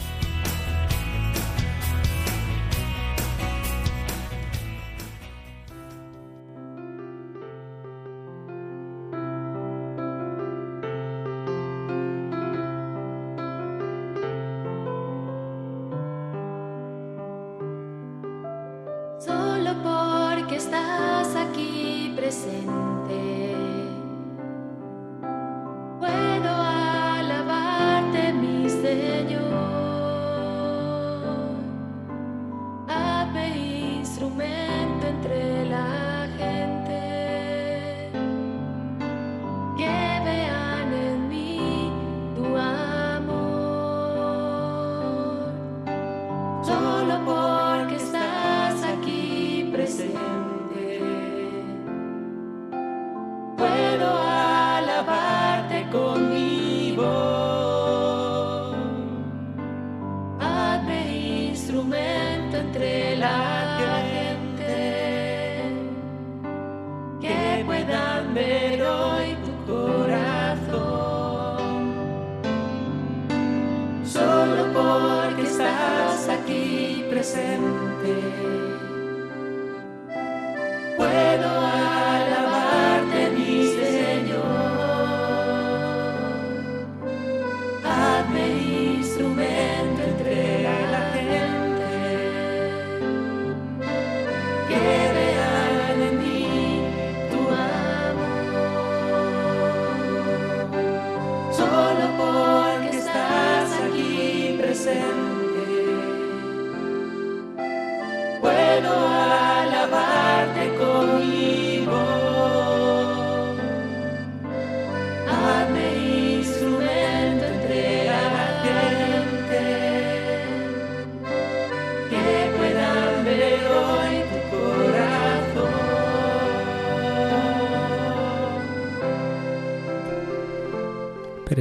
porque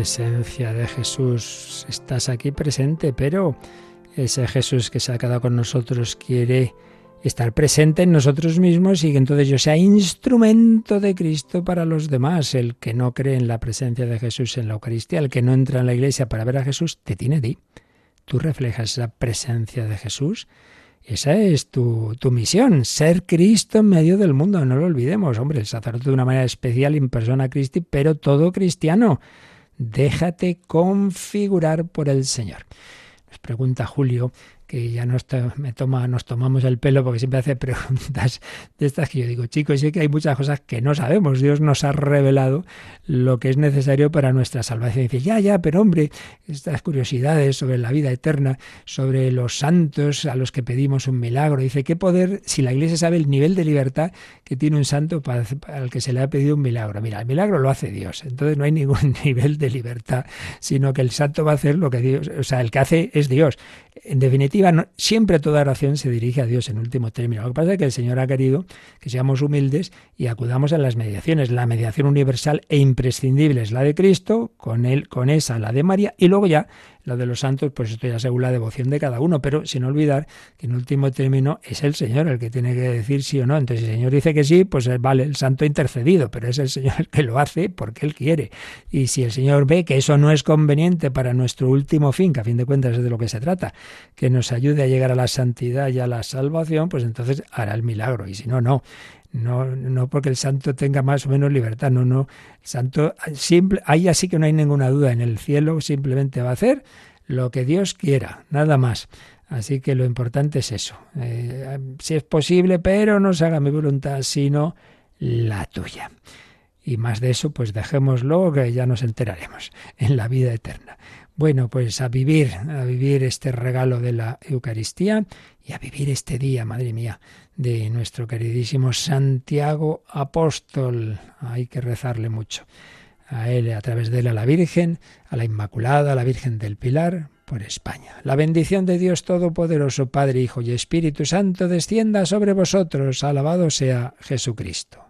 Presencia de Jesús, estás aquí presente, pero ese Jesús que se ha quedado con nosotros quiere estar presente en nosotros mismos y que entonces yo sea instrumento de Cristo para los demás. El que no cree en la presencia de Jesús en la Eucaristía, el que no entra en la iglesia para ver a Jesús, te tiene a ti. Tú reflejas esa presencia de Jesús. Esa es tu, tu, misión, ser Cristo en medio del mundo, no lo olvidemos. Hombre, el sacerdote de una manera especial en persona Christi, pero todo cristiano. Déjate configurar por el Señor. Nos pregunta Julio que ya nos, me toma, nos tomamos el pelo porque siempre hace preguntas de estas que yo digo, chicos, sé que hay muchas cosas que no sabemos. Dios nos ha revelado lo que es necesario para nuestra salvación. Y dice, ya, ya, pero hombre, estas curiosidades sobre la vida eterna, sobre los santos a los que pedimos un milagro. Dice, ¿qué poder, si la Iglesia sabe el nivel de libertad que tiene un santo para, al que se le ha pedido un milagro? Mira, el milagro lo hace Dios. Entonces no hay ningún [laughs] nivel de libertad, sino que el santo va a hacer lo que Dios, o sea, el que hace es Dios. En definitiva, siempre toda oración se dirige a Dios en último término. Lo que pasa es que el Señor ha querido que seamos humildes y acudamos a las mediaciones. La mediación universal e imprescindible es la de Cristo, con él, con esa la de María, y luego ya de los santos, pues esto ya según la devoción de cada uno, pero sin olvidar que en último término es el Señor el que tiene que decir sí o no. Entonces, si el Señor dice que sí, pues vale, el santo intercedido, pero es el Señor [laughs] el que lo hace porque Él quiere. Y si el Señor ve que eso no es conveniente para nuestro último fin, que a fin de cuentas es de lo que se trata, que nos ayude a llegar a la santidad y a la salvación, pues entonces hará el milagro. Y si no, no. No, no porque el santo tenga más o menos libertad, no, no. El santo, simple, ahí así que no hay ninguna duda. En el cielo simplemente va a hacer lo que Dios quiera, nada más. Así que lo importante es eso. Eh, si es posible, pero no se haga mi voluntad, sino la tuya. Y más de eso, pues dejémoslo, que ya nos enteraremos en la vida eterna. Bueno, pues a vivir, a vivir este regalo de la Eucaristía y a vivir este día, madre mía, de nuestro queridísimo Santiago Apóstol. Hay que rezarle mucho. A él, a través de él, a la Virgen, a la Inmaculada, a la Virgen del Pilar, por España. La bendición de Dios Todopoderoso, Padre, Hijo y Espíritu Santo, descienda sobre vosotros. Alabado sea Jesucristo.